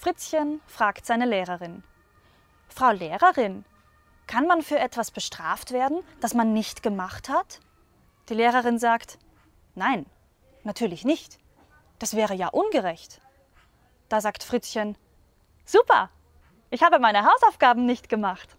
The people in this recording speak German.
Fritzchen fragt seine Lehrerin. Frau Lehrerin, kann man für etwas bestraft werden, das man nicht gemacht hat? Die Lehrerin sagt, nein, natürlich nicht. Das wäre ja ungerecht. Da sagt Fritzchen, super, ich habe meine Hausaufgaben nicht gemacht.